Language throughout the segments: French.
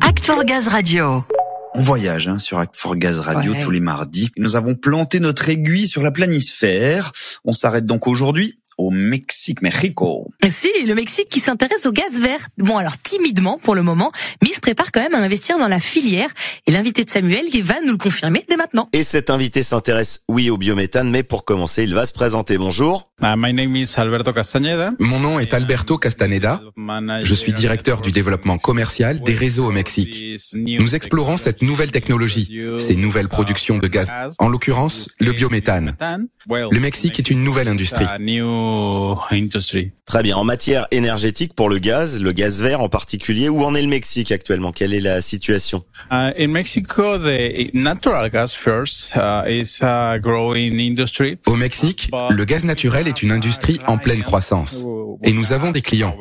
Act for Gaz Radio. On voyage hein, sur Act for Gaz Radio tous les mardis. Nous avons planté notre aiguille sur la planisphère. On s'arrête donc aujourd'hui au Mexique, Mexico. Si, le Mexique qui s'intéresse au gaz vert. Bon, alors timidement pour le moment, mais il se prépare quand même à investir dans la filière. Et l'invité de Samuel il va nous le confirmer dès maintenant. Et cet invité s'intéresse, oui, au biométhane, mais pour commencer, il va se présenter. Bonjour. Uh, my name is Alberto Castañeda. Mon nom est Alberto Castaneda. Je suis directeur du développement commercial des réseaux au Mexique. Nous explorons cette nouvelle technologie, ces nouvelles productions de gaz, en l'occurrence le biométhane. Le Mexique est une nouvelle industrie. Très bien. En matière énergétique, pour le gaz, le gaz vert en particulier, où en est le Mexique actuellement? Quelle est la situation? Uh, In Mexico, the natural gas first uh, is a growing industry. Au Mexique, le gaz naturel est une industrie en pleine croissance. Et nous avons des clients.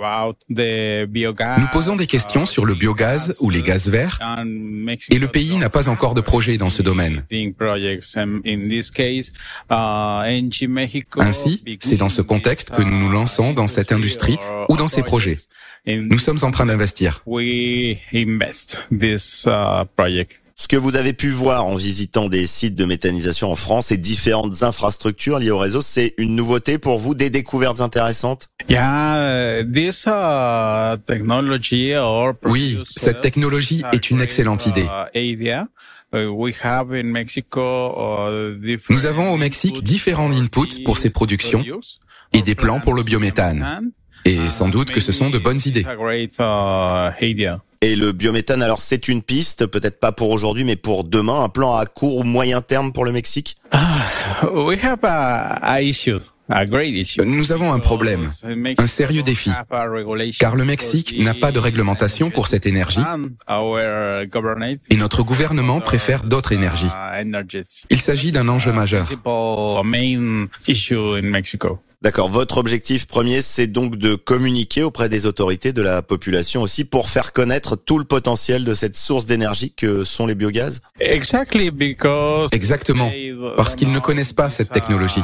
Nous posons des questions sur le biogaz ou les gaz verts. Et le pays n'a pas encore de projet dans ce domaine. Ainsi, c'est dans ce contexte que nous nous lançons dans cette industrie ou dans ces projets. Nous sommes en train d'investir. Ce que vous avez pu voir en visitant des sites de méthanisation en France et différentes infrastructures liées au réseau, c'est une nouveauté pour vous, des découvertes intéressantes? Uh, Oui, cette technologie est une excellente idée. Uh, uh, Nous avons au Mexique différents inputs pour ces productions et des plans pour le biométhane. Et sans doute que ce sont de bonnes idées. Et le biométhane, alors c'est une piste, peut-être pas pour aujourd'hui, mais pour demain, un plan à court ou moyen terme pour le Mexique? Nous avons un problème, un sérieux défi, car le Mexique n'a pas de réglementation pour cette énergie. et notre gouvernement préfère d'autres énergies. Il s'agit d'un enjeu majeur. D'accord. Votre objectif premier, c'est donc de communiquer auprès des autorités, de la population aussi, pour faire connaître tout le potentiel de cette source d'énergie que sont les biogaz? Exactement. Parce qu'ils ne connaissent pas cette technologie.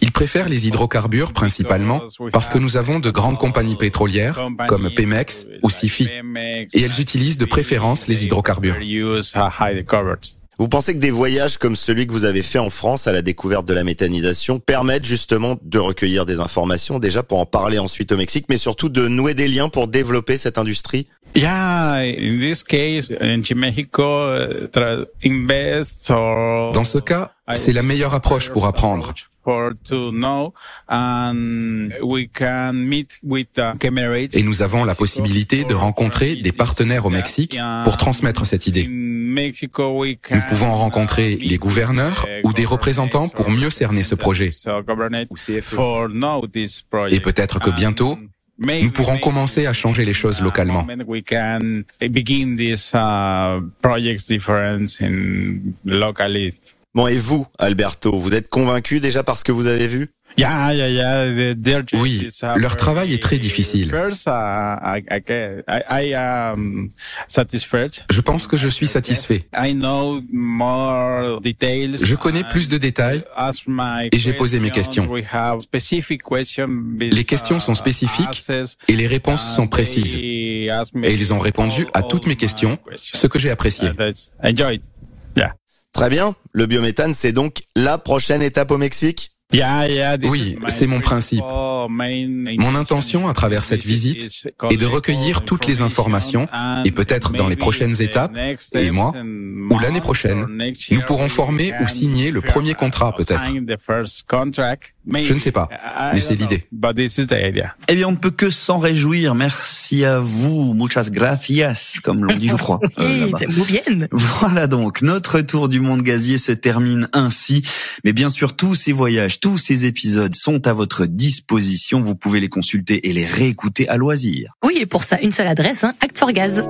Ils préfèrent les hydrocarbures principalement parce que nous avons de grandes compagnies pétrolières comme Pemex ou Sifi et elles utilisent de préférence les hydrocarbures. Vous pensez que des voyages comme celui que vous avez fait en France à la découverte de la méthanisation permettent justement de recueillir des informations déjà pour en parler ensuite au Mexique, mais surtout de nouer des liens pour développer cette industrie? Yeah, in this case, Mexico invest Dans ce cas, c'est la meilleure approche pour apprendre. Et nous avons la possibilité de rencontrer des partenaires au Mexique pour transmettre cette idée. Nous pouvons rencontrer les gouverneurs ou des représentants pour mieux cerner ce projet. Et peut-être que bientôt, nous pourrons commencer à changer les choses localement. Bon, et vous, Alberto, vous êtes convaincu déjà par ce que vous avez vu? Oui, leur travail est très difficile. Je pense que je suis satisfait. Je connais plus de détails et j'ai posé mes questions. Les questions sont spécifiques et les réponses sont précises. Et ils ont répondu à toutes mes questions, ce que j'ai apprécié. Très bien. Le biométhane, c'est donc la prochaine étape au Mexique oui, c'est mon principe. Mon intention à travers cette visite est de recueillir toutes les informations et peut-être dans les prochaines étapes, et moi, ou l'année prochaine, nous pourrons former ou signer le premier contrat peut-être. Je ne sais pas, mais c'est l'idée. Eh bien, on ne peut que s'en réjouir. Merci à vous, muchas gracias, comme l'on dit, je crois. Euh, bien. Voilà donc, notre tour du monde gazier se termine ainsi. Mais bien sûr, tous ces voyages, tous ces épisodes sont à votre disposition. Vous pouvez les consulter et les réécouter à loisir. Oui, et pour ça, une seule adresse, hein, Act for Gaz.